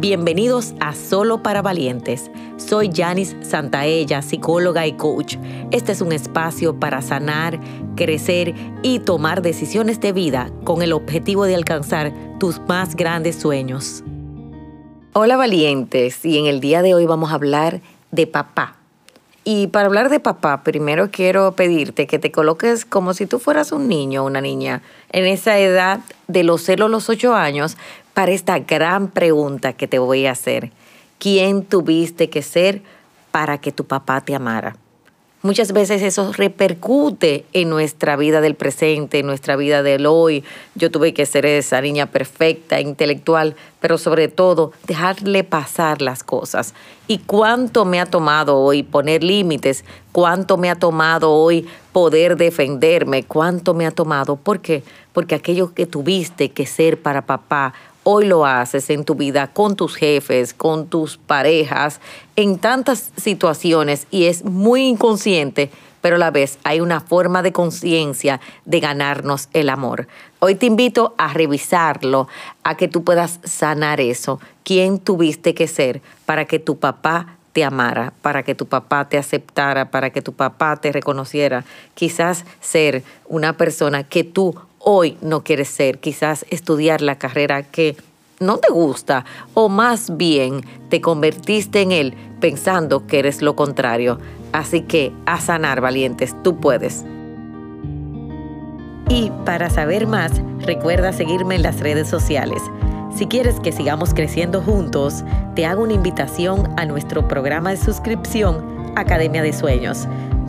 Bienvenidos a Solo para Valientes. Soy Janice Santaella, psicóloga y coach. Este es un espacio para sanar, crecer y tomar decisiones de vida con el objetivo de alcanzar tus más grandes sueños. Hola valientes, y en el día de hoy vamos a hablar de papá. Y para hablar de papá, primero quiero pedirte que te coloques como si tú fueras un niño o una niña en esa edad de los celos los ocho años para esta gran pregunta que te voy a hacer. ¿Quién tuviste que ser para que tu papá te amara? Muchas veces eso repercute en nuestra vida del presente, en nuestra vida del hoy. Yo tuve que ser esa niña perfecta, intelectual, pero sobre todo dejarle pasar las cosas. ¿Y cuánto me ha tomado hoy poner límites? ¿Cuánto me ha tomado hoy poder defenderme? ¿Cuánto me ha tomado? ¿Por qué? Porque aquello que tuviste que ser para papá hoy lo haces en tu vida con tus jefes, con tus parejas, en tantas situaciones y es muy inconsciente, pero a la vez hay una forma de conciencia de ganarnos el amor. Hoy te invito a revisarlo, a que tú puedas sanar eso. ¿Quién tuviste que ser para que tu papá te amara, para que tu papá te aceptara, para que tu papá te reconociera? Quizás ser una persona que tú hoy no quieres ser, quizás estudiar la carrera que no te gusta o más bien te convertiste en él pensando que eres lo contrario. Así que a sanar valientes, tú puedes. Y para saber más, recuerda seguirme en las redes sociales. Si quieres que sigamos creciendo juntos, te hago una invitación a nuestro programa de suscripción Academia de Sueños